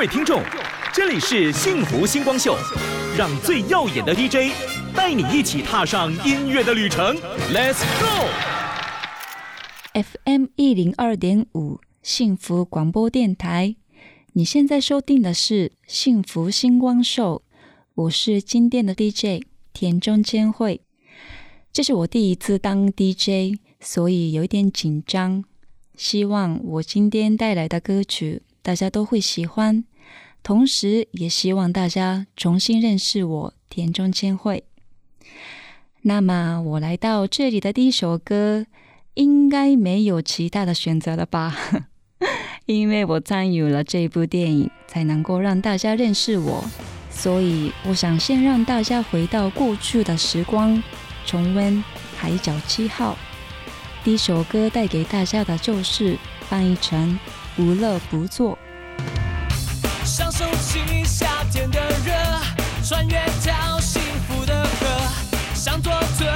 位听众，这里是幸福星光秀，让最耀眼的 DJ 带你一起踏上音乐的旅程，Let's go！FM 一零二点五幸福广播电台，你现在收听的是幸福星光秀，我是今天的 DJ 田中千惠。这是我第一次当 DJ，所以有一点紧张。希望我今天带来的歌曲大家都会喜欢，同时也希望大家重新认识我田中千惠。那么我来到这里的第一首歌，应该没有其他的选择了吧？因为我参与了这部电影，才能够让大家认识我，所以我想先让大家回到过去的时光，重温《海角七号》。第一首歌带给大家的就是翻译成“无乐不作”。享受起夏天的热，穿越条幸福的河，想做最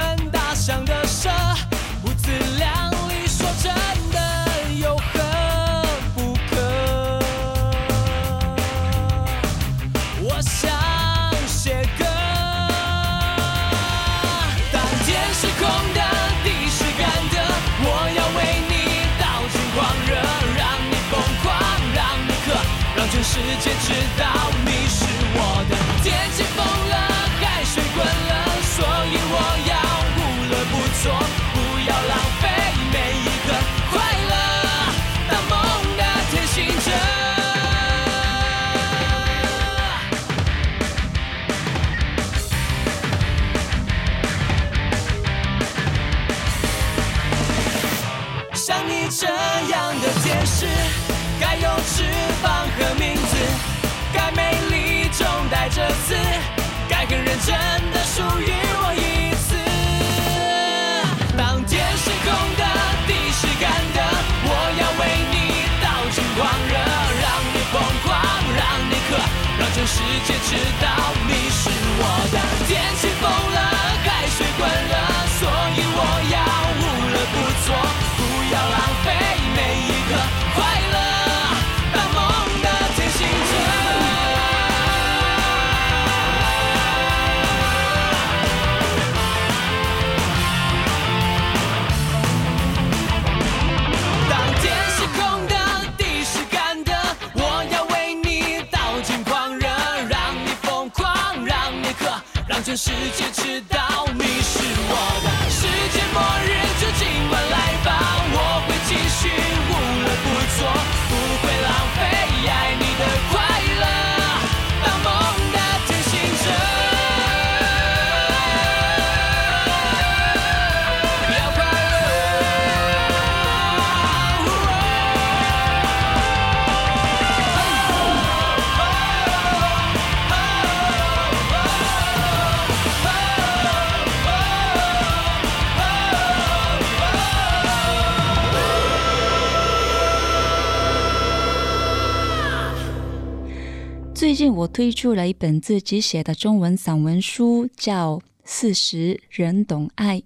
近我推出了一本自己写的中文散文书，叫《四十人懂爱》，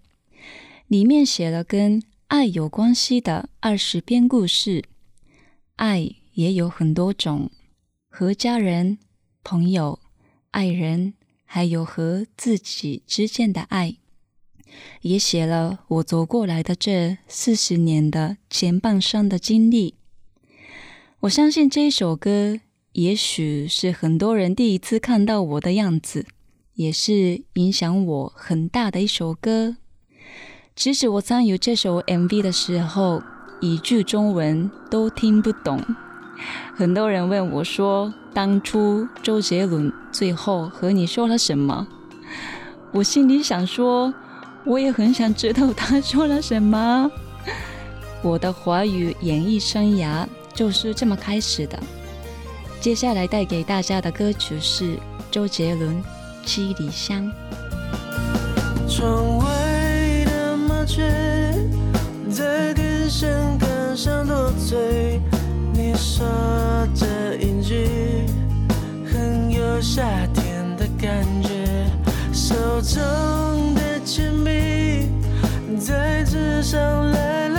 里面写了跟爱有关系的二十篇故事。爱也有很多种，和家人、朋友、爱人，还有和自己之间的爱。也写了我走过来的这四十年的前半生的经历。我相信这一首歌，也许是很多人第一次看到我的样子，也是影响我很大的一首歌。其实我参与这首 MV 的时候，一句中文都听不懂。很多人问我说：“当初周杰伦最后和你说了什么？”我心里想说，我也很想知道他说了什么。我的华语演艺生涯就是这么开始的。接下来带给大家的歌曲是周杰伦《七里香》。窗外的麻雀在电线杆上多嘴，你说这一句很有夏天的感觉。手中的铅笔在纸上来来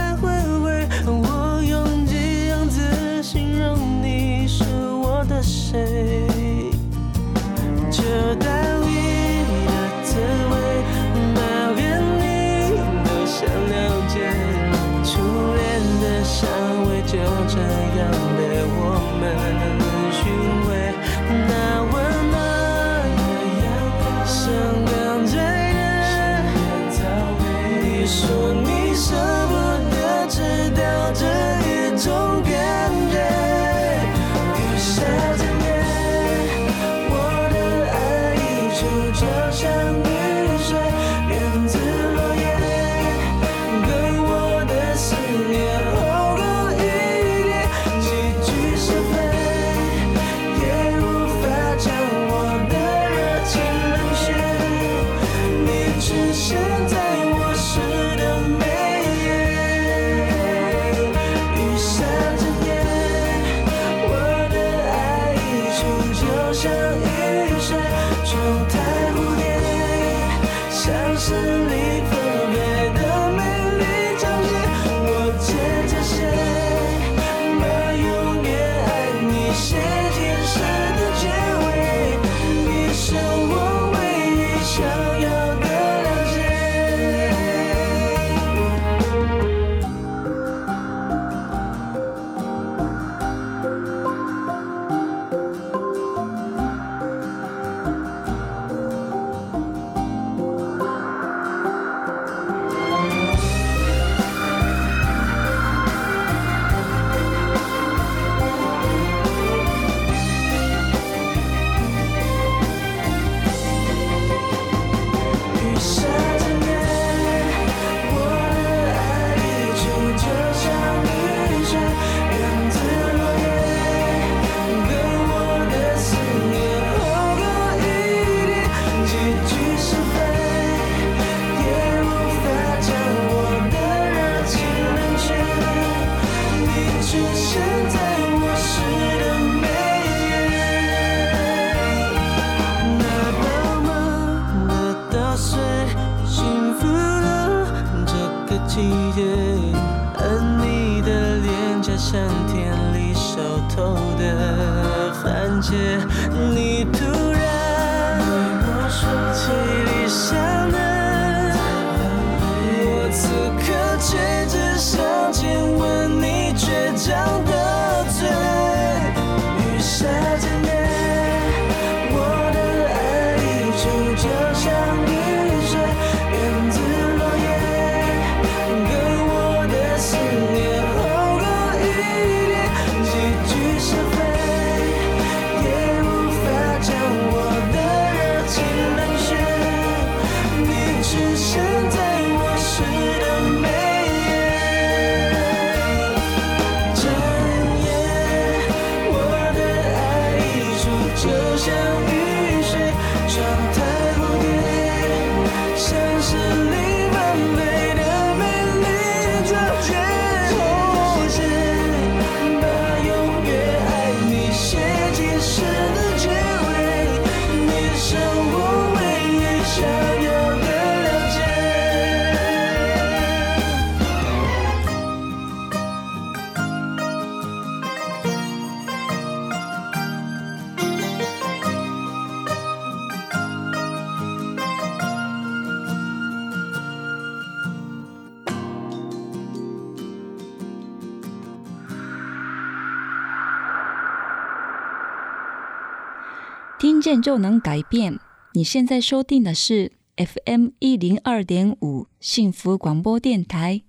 就能改变。你现在收听的是 FM 一零二点五幸福广播电台，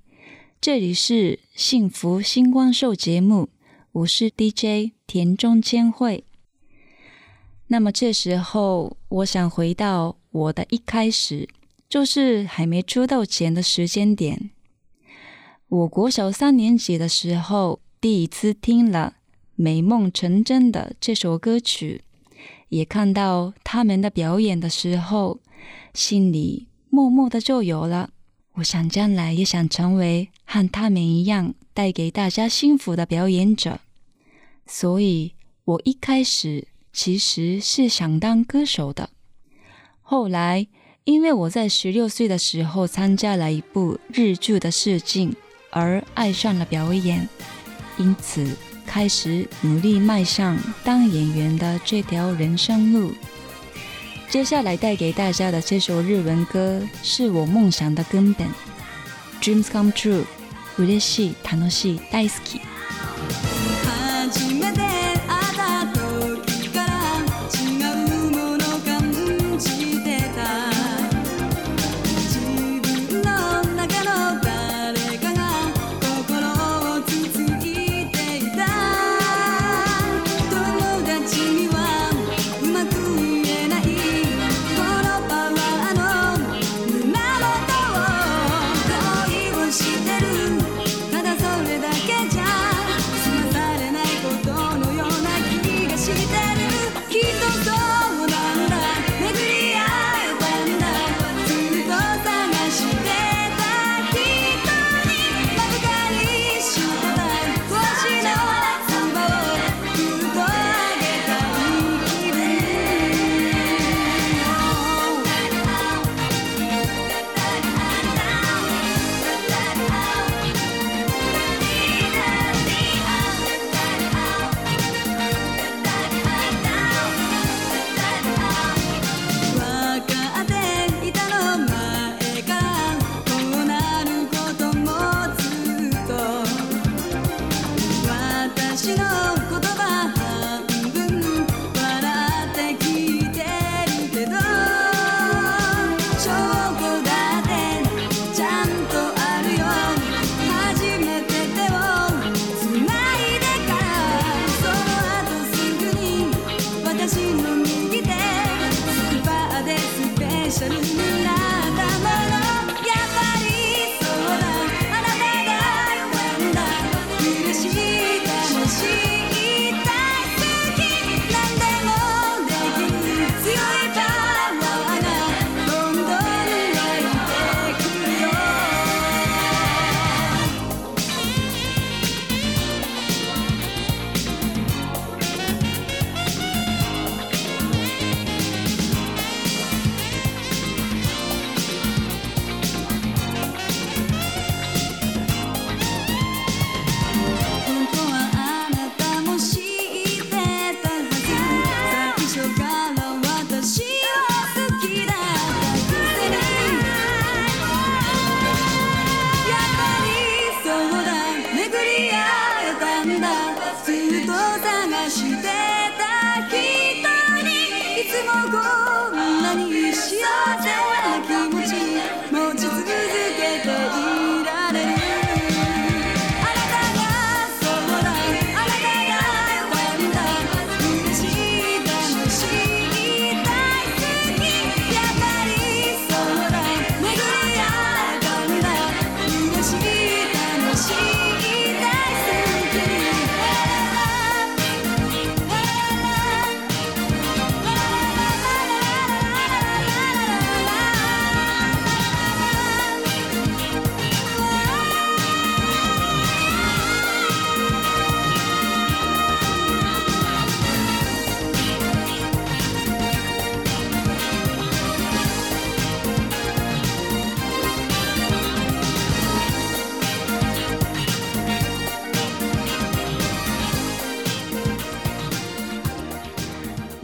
这里是幸福星光秀节目，我是 DJ 田中千惠。那么这时候，我想回到我的一开始，就是还没出道前的时间点。我国小三年级的时候，第一次听了《美梦成真》的这首歌曲。也看到他们的表演的时候，心里默默的就有了。我想将来也想成为和他们一样带给大家幸福的表演者。所以，我一开始其实是想当歌手的。后来，因为我在十六岁的时候参加了一部日剧的试镜，而爱上了表演，因此。开始努力迈向当演员的这条人生路。接下来带给大家的这首日文歌是我梦想的根本，《Dreams Come True》，嬉しい楽しい大好き。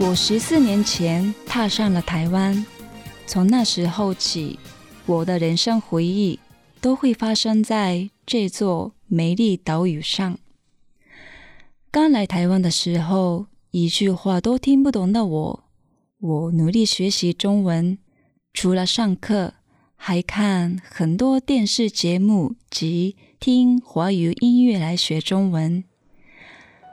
我十四年前踏上了台湾，从那时候起，我的人生回忆都会发生在这座美丽岛屿上。刚来台湾的时候，一句话都听不懂的我，我努力学习中文，除了上课，还看很多电视节目及听华语音乐来学中文。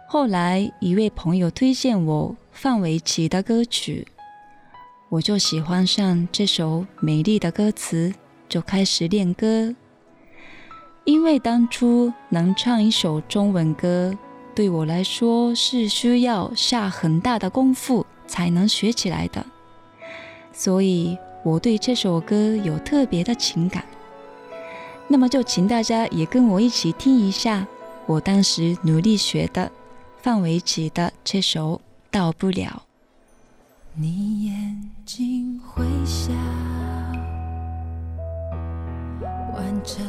后来，一位朋友推荐我。范玮琪的歌曲，我就喜欢上这首美丽的歌词，就开始练歌。因为当初能唱一首中文歌，对我来说是需要下很大的功夫才能学起来的，所以我对这首歌有特别的情感。那么就请大家也跟我一起听一下我当时努力学的范玮琪的这首。到不了。你眼睛会笑，完成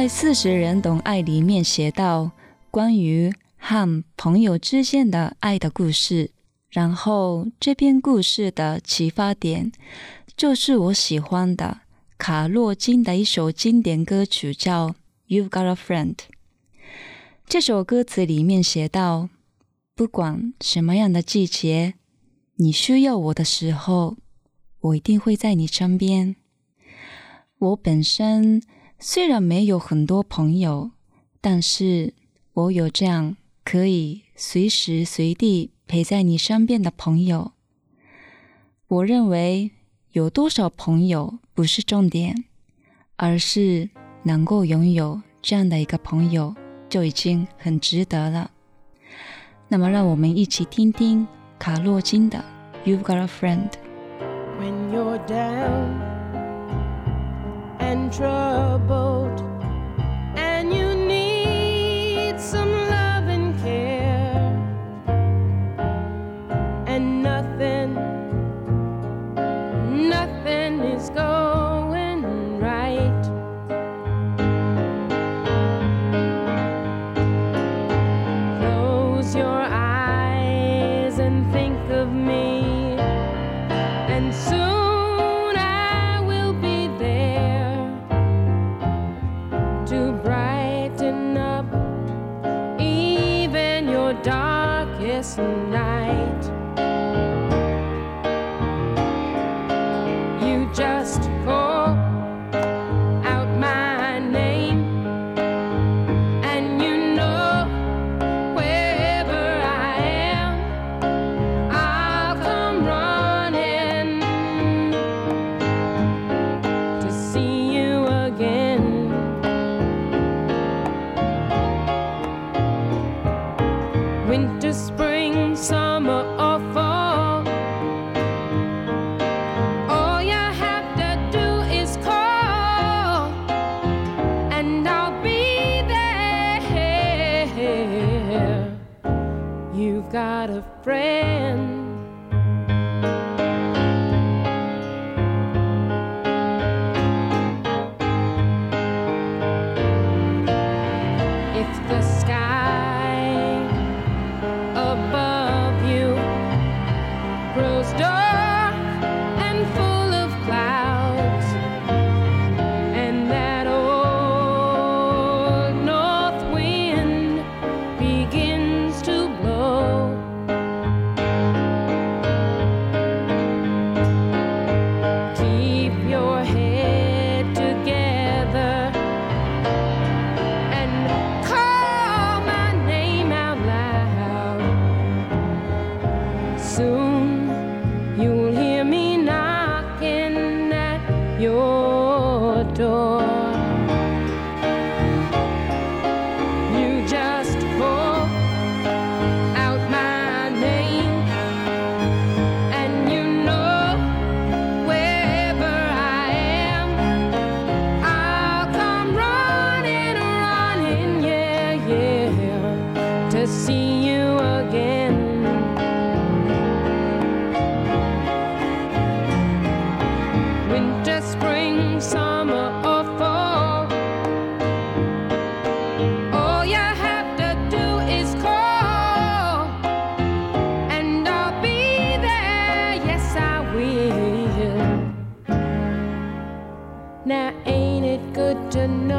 在《四十人懂爱》里面写到关于和朋友之间的爱的故事，然后这篇故事的启发点就是我喜欢的卡洛金的一首经典歌曲，叫《You've Got a Friend》。这首歌词里面写到，不管什么样的季节，你需要我的时候，我一定会在你身边。我本身虽然没有很多朋友，但是我有这样可以随时随地陪在你身边的朋友。我认为有多少朋友不是重点，而是能够拥有这样的一个朋友就已经很值得了。那么，让我们一起听听卡洛金的《You've Got a Friend》。when you're down and troubled Afraid. To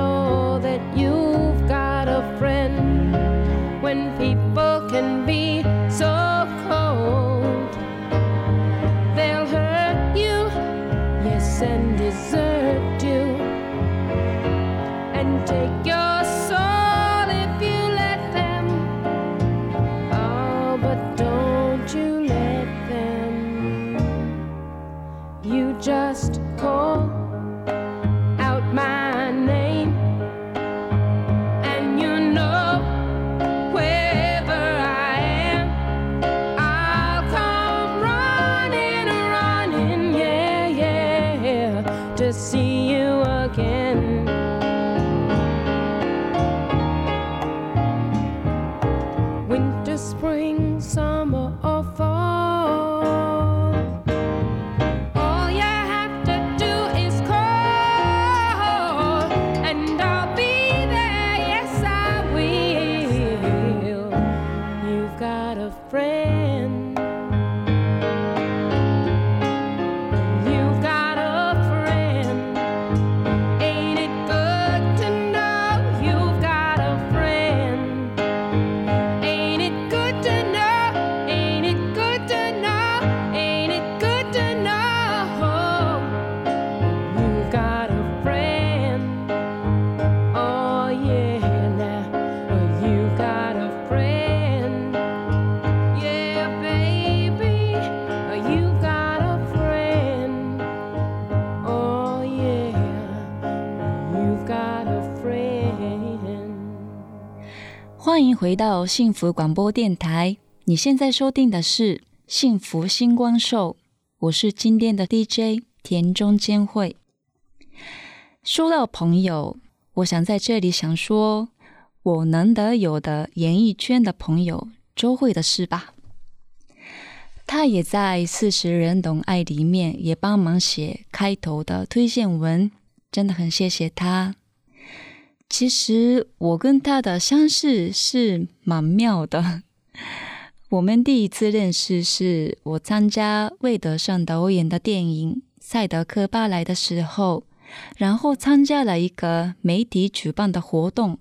回到幸福广播电台，你现在收听的是《幸福星光秀》，我是今天的 DJ 田中坚慧。说到朋友，我想在这里想说，我难得有的演艺圈的朋友周慧的事吧。他也在《四十人懂爱》里面也帮忙写开头的推荐文，真的很谢谢他。其实我跟他的相识是蛮妙的。我们第一次认识是我参加魏德胜导演的电影《赛德克巴莱》的时候，然后参加了一个媒体举办的活动，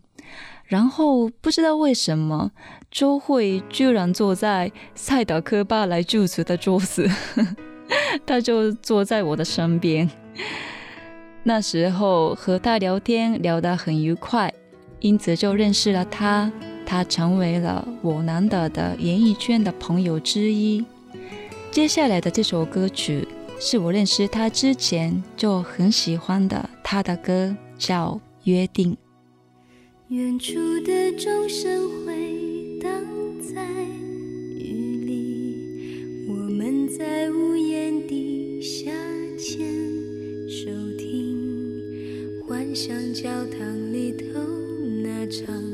然后不知道为什么周慧居然坐在赛德克巴莱住持的桌子，他就坐在我的身边。那时候和他聊天聊得很愉快，因此就认识了他。他成为了我难得的演艺圈的朋友之一。接下来的这首歌曲是我认识他之前就很喜欢的他的歌，叫《约定》。远处的钟声回荡教堂里头那场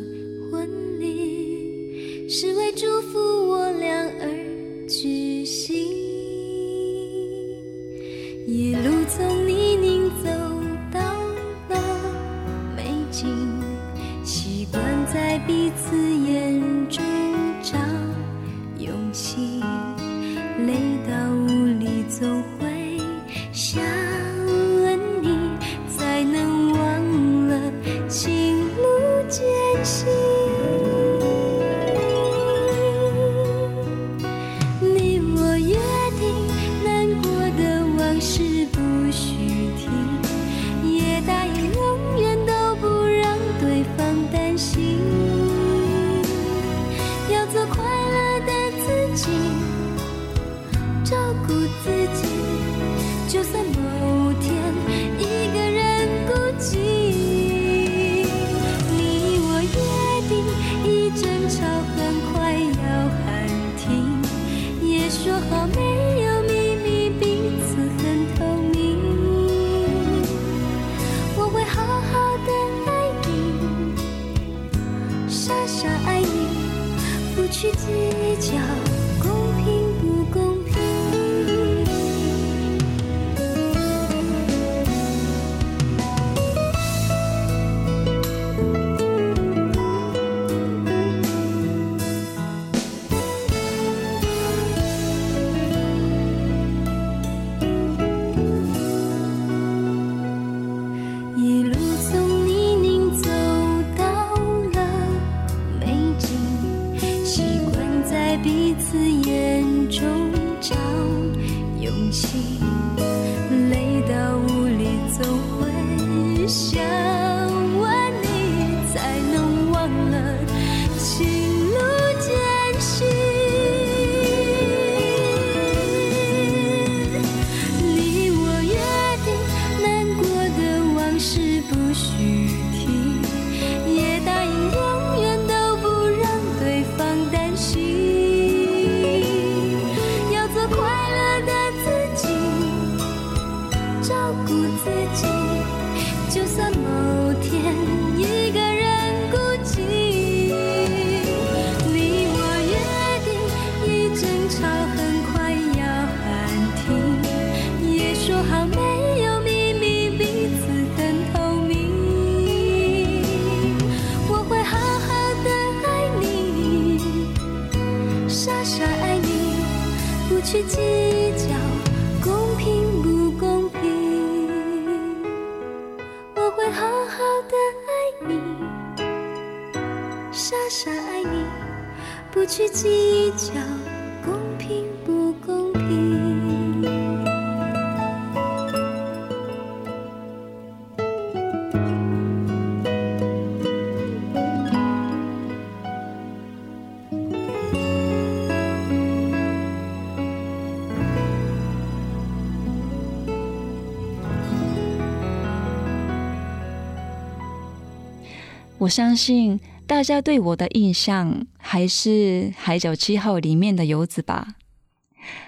我相信大家对我的印象还是《海角七号》里面的游子吧。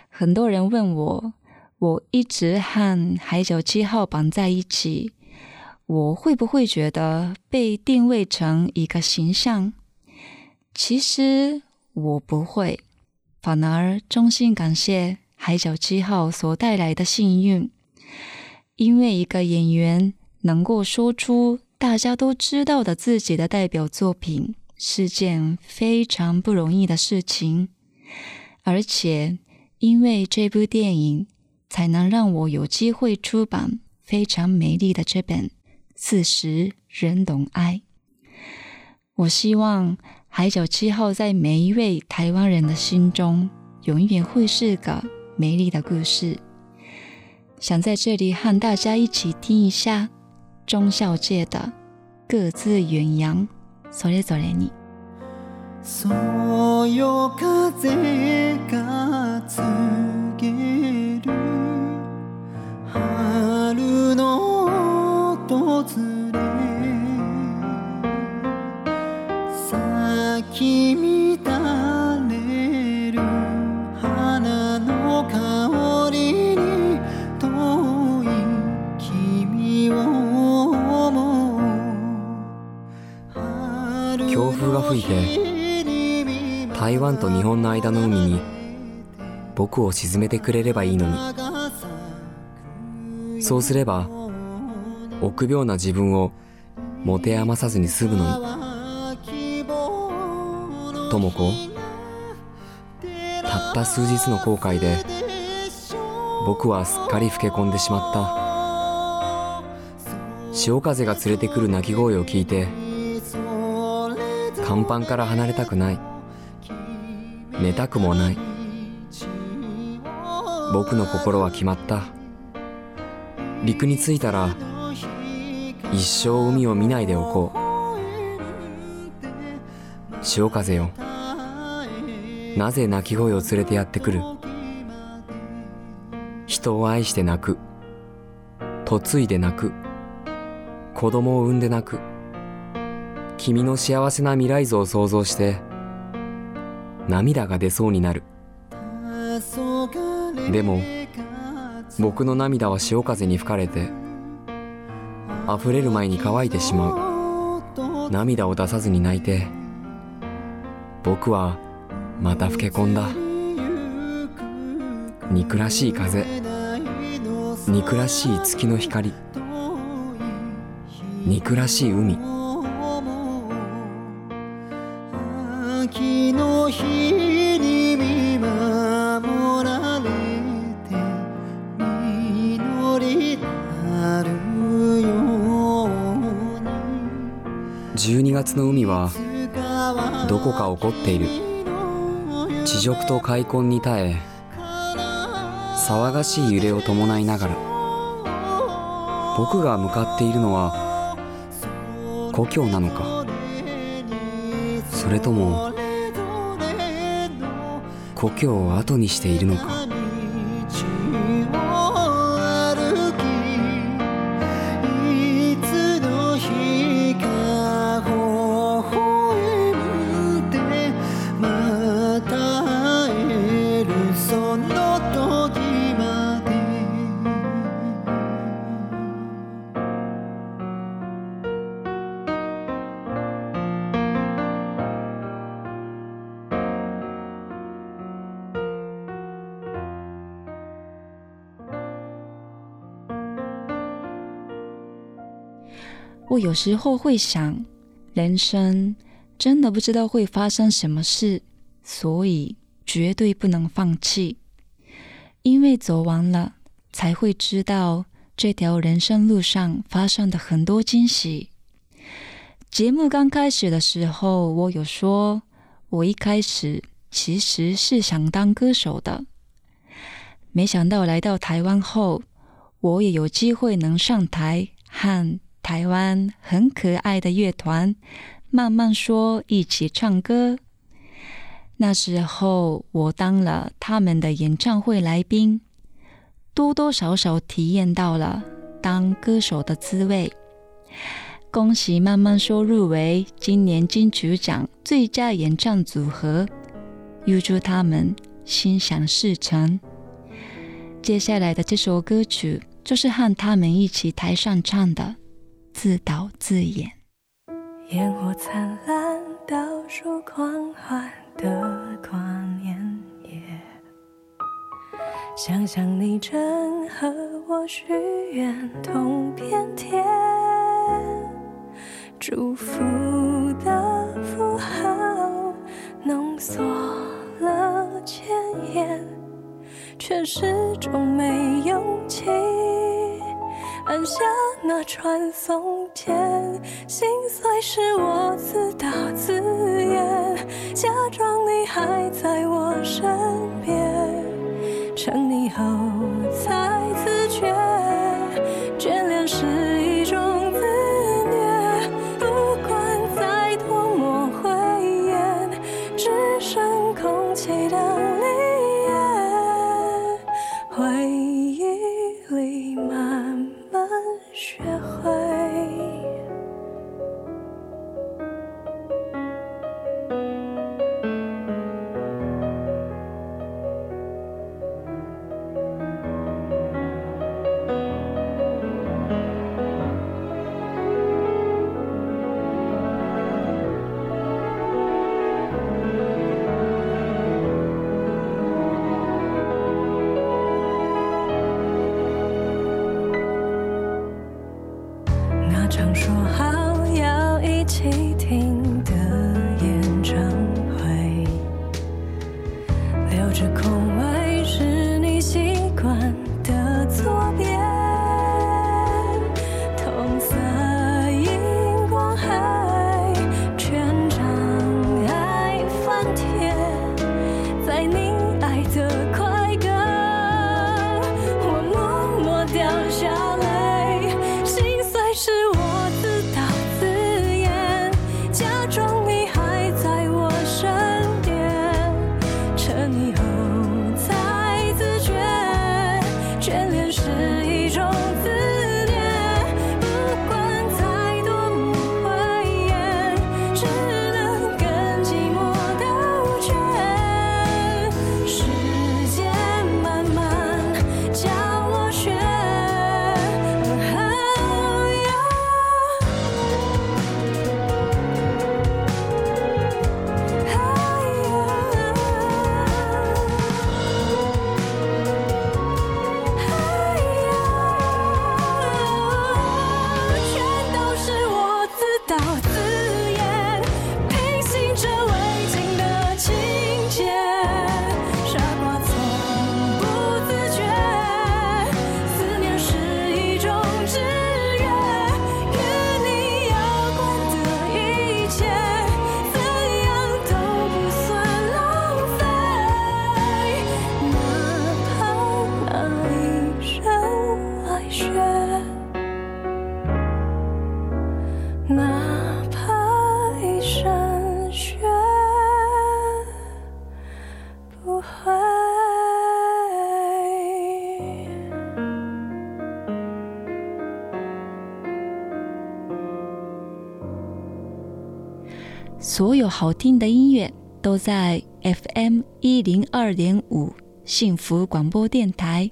很多人问我，我一直和《海角七号》绑在一起，我会不会觉得被定位成一个形象？其实我不会，反而衷心感谢《海角七号》所带来的幸运，因为一个演员能够说出大家都知道的自己的代表作品，是件非常不容易的事情。而且，因为这部电影，才能让我有机会出版非常美丽的这本《四十人懂爱》。我希望《海角七号》在每一位台湾人的心中，永远会是个美丽的故事。想在这里和大家一起听一下中孝介的《各自远洋》，それぞれに。そよ風が告げる。春の訪れ。咲き乱て台湾と日本の間の海に僕を沈めてくれればいいのに。そうすれば臆病な自分を持て余さずに済むのに。智子たった数日の後悔で僕はすっかり老け込んでしまった。潮風が連れてくる鳴き声を聞いて甲板から離れたくない。寝たくもない。僕の心は決まった。陸に着いたら一生海を見ないでおこう。潮風よ。なぜ鳴き声を連れてやってくる？人を愛して泣く。嫁いで泣く。子供を産んで泣く。君の幸せな未来像を想像して涙が出そうになる。でも僕の涙は潮風に吹かれて溢れる前に乾いてしまう。涙を出さずに泣いて僕はまた老け込んだ。憎らしい風憎らしい月の光憎らしい海。の日に見守られて実りなるように。12月の海はどこか怒っている。地辱と開墾に耐え騒がしい揺れを伴いながら。僕が向かっているのは故郷なのか。それとも故郷を後にしているのか。有时候会想，人生真的不知道会发生什么事，所以绝对不能放弃，因为走完了才会知道这条人生路上发生的很多惊喜。节目刚开始的时候，我有说，我一开始其实是想当歌手的，没想到来到台湾后，我也有机会能上台和台湾很可爱的乐团慢慢说一起唱歌。那时候我当了他们的演唱会来宾，多多少少体验到了当歌手的滋味。恭喜慢慢说入围今年金曲奖最佳演唱组合，预祝他们心想事成。接下来的这首歌曲就是和他们一起台上唱的《自导自演》。烟火灿烂，倒数狂欢的跨年夜。想象你正和我许愿同片天，祝福的符号浓缩了千言，却始终没勇气按下那传送键。心碎是我自导自演，假装你还在我身边，成你后才自觉，眷恋是一种自虐。不管再多么灰暗，只剩空气的学会。好听的音乐都在 FM 一零二点五幸福广播电台。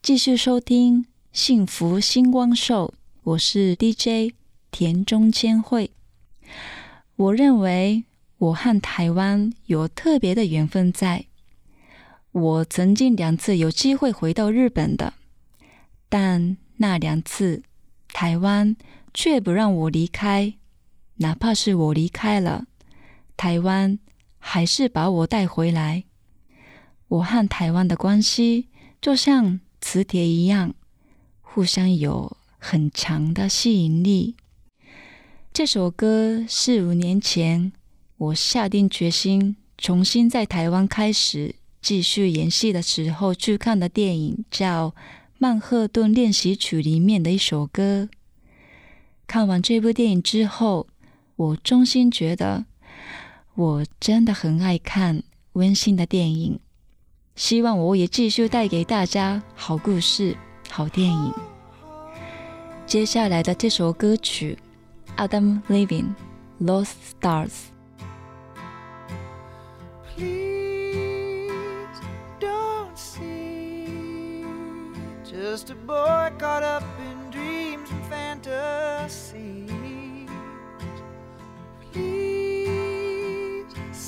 继续收听幸福星光秀，我是 DJ 田中千惠。我认为我和台湾有特别的缘分在。我曾经两次有机会回到日本的，但那两次台湾却不让我离开。哪怕是我离开了，台湾还是把我带回来。我和台湾的关系就像磁铁一样，互相有很强的吸引力。这首歌是五年前我下定决心重新在台湾开始继续演戏的时候去看的电影，叫《曼赫顿练习曲》里面的一首歌。看完这部电影之后，我衷心觉得，我真的很爱看温馨的电影。希望我也继续带给大家好故事、好电影。接下来的这首歌曲，Adam Levine，《Lost Stars》。Please don't see just a boy caught up in dreams and fantasies. Please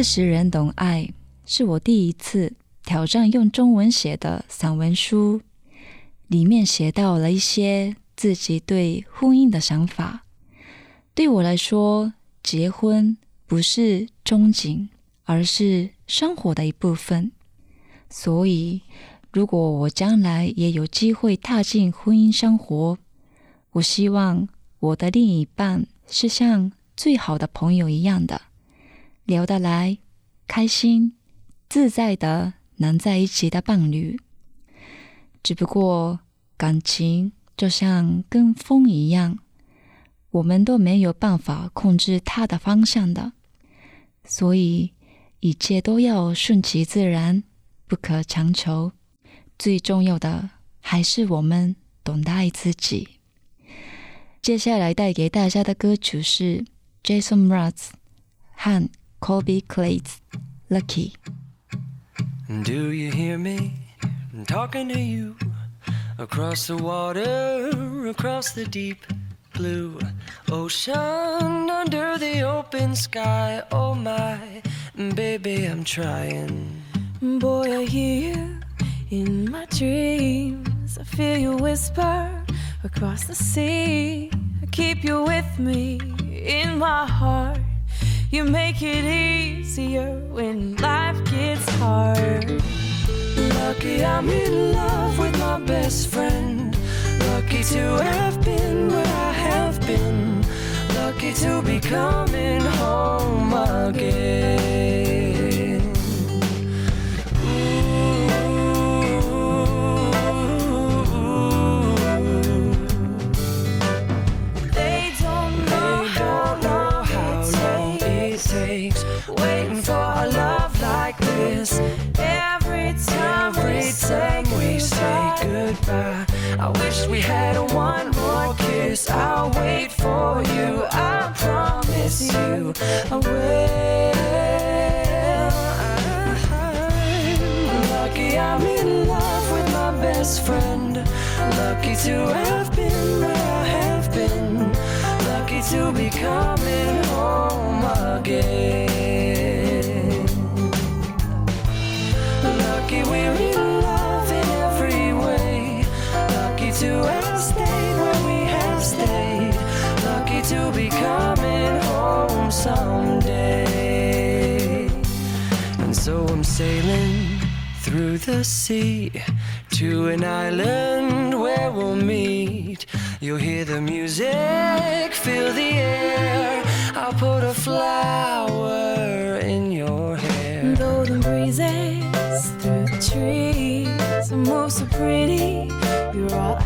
四十人懂爱是我第一次挑战用中文写的散文书，里面写到了一些自己对婚姻的想法。对我来说，结婚不是憧憬，而是生活的一部分。所以，如果我将来也有机会踏进婚姻生活，我希望我的另一半是像最好的朋友一样的。聊得来、开心、自在的能在一起的伴侣，只不过感情就像跟风一样，我们都没有办法控制它的方向的，所以一切都要顺其自然，不可强求。最重要的还是我们懂得爱自己。接下来带给大家的歌曲是 Jason Mraz 和 Colby Clates Lucky。Do you hear me I'm talking to you across the water, across the deep blue ocean, under the open sky? Oh my, baby, I'm trying. Boy, I hear you in my dreams. I feel you whisper across the sea. I keep you with me in my heart. You make it easier when life gets hard. Lucky I'm in love with my best friend. Lucky to have been where I have been. Lucky to be coming home again. Goodbye, I wish we had one more kiss. I'll wait for you. I promise you, I will. Lucky I'm in love with my best friend. Lucky to have been where I have been. Lucky to be coming home again. Someday. And so I'm sailing through the sea to an island where we'll meet. You'll hear the music, feel the air. I'll put a flower in your hair. Though Golden breezes through the trees move so pretty. You're all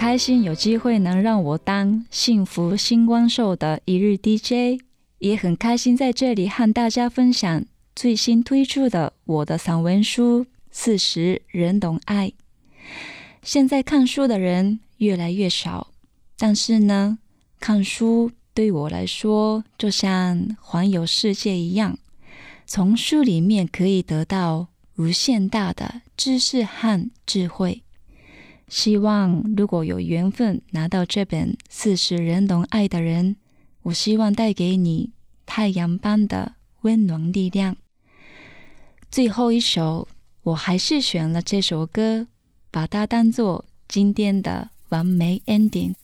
开心有机会能让我当幸福星光秀的一日 DJ，也很开心在这里和大家分享最新推出的我的散文书《四十人懂爱》。现在看书的人越来越少，但是呢，看书对我来说就像环游世界一样，从书里面可以得到无限大的知识和智慧。希望如果有缘分拿到这本《四十人懂爱》的人，我希望带给你太阳般的温暖力量。最后一首，我还是选了这首歌，把它当做今天的完美 ending。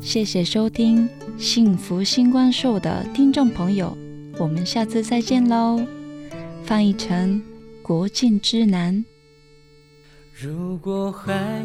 谢谢收听《幸福星光秀》的听众朋友，我们下次再见喽。翻译成国境之南。如果还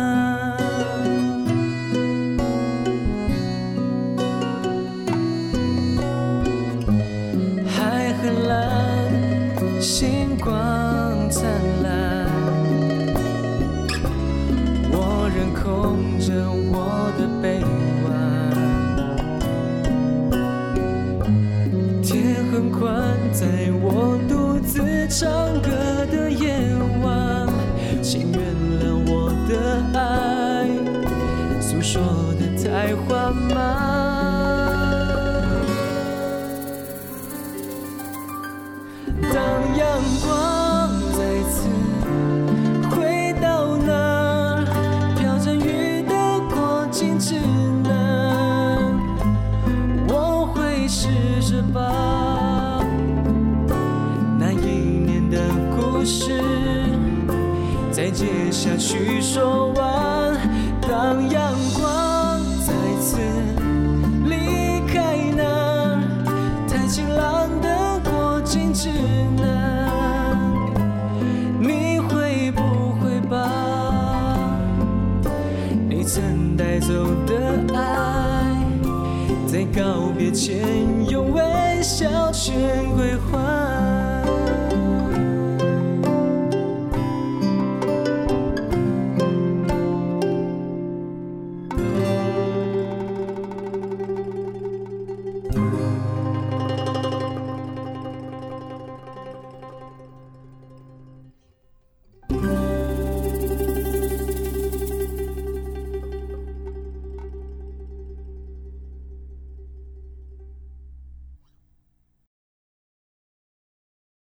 去说完。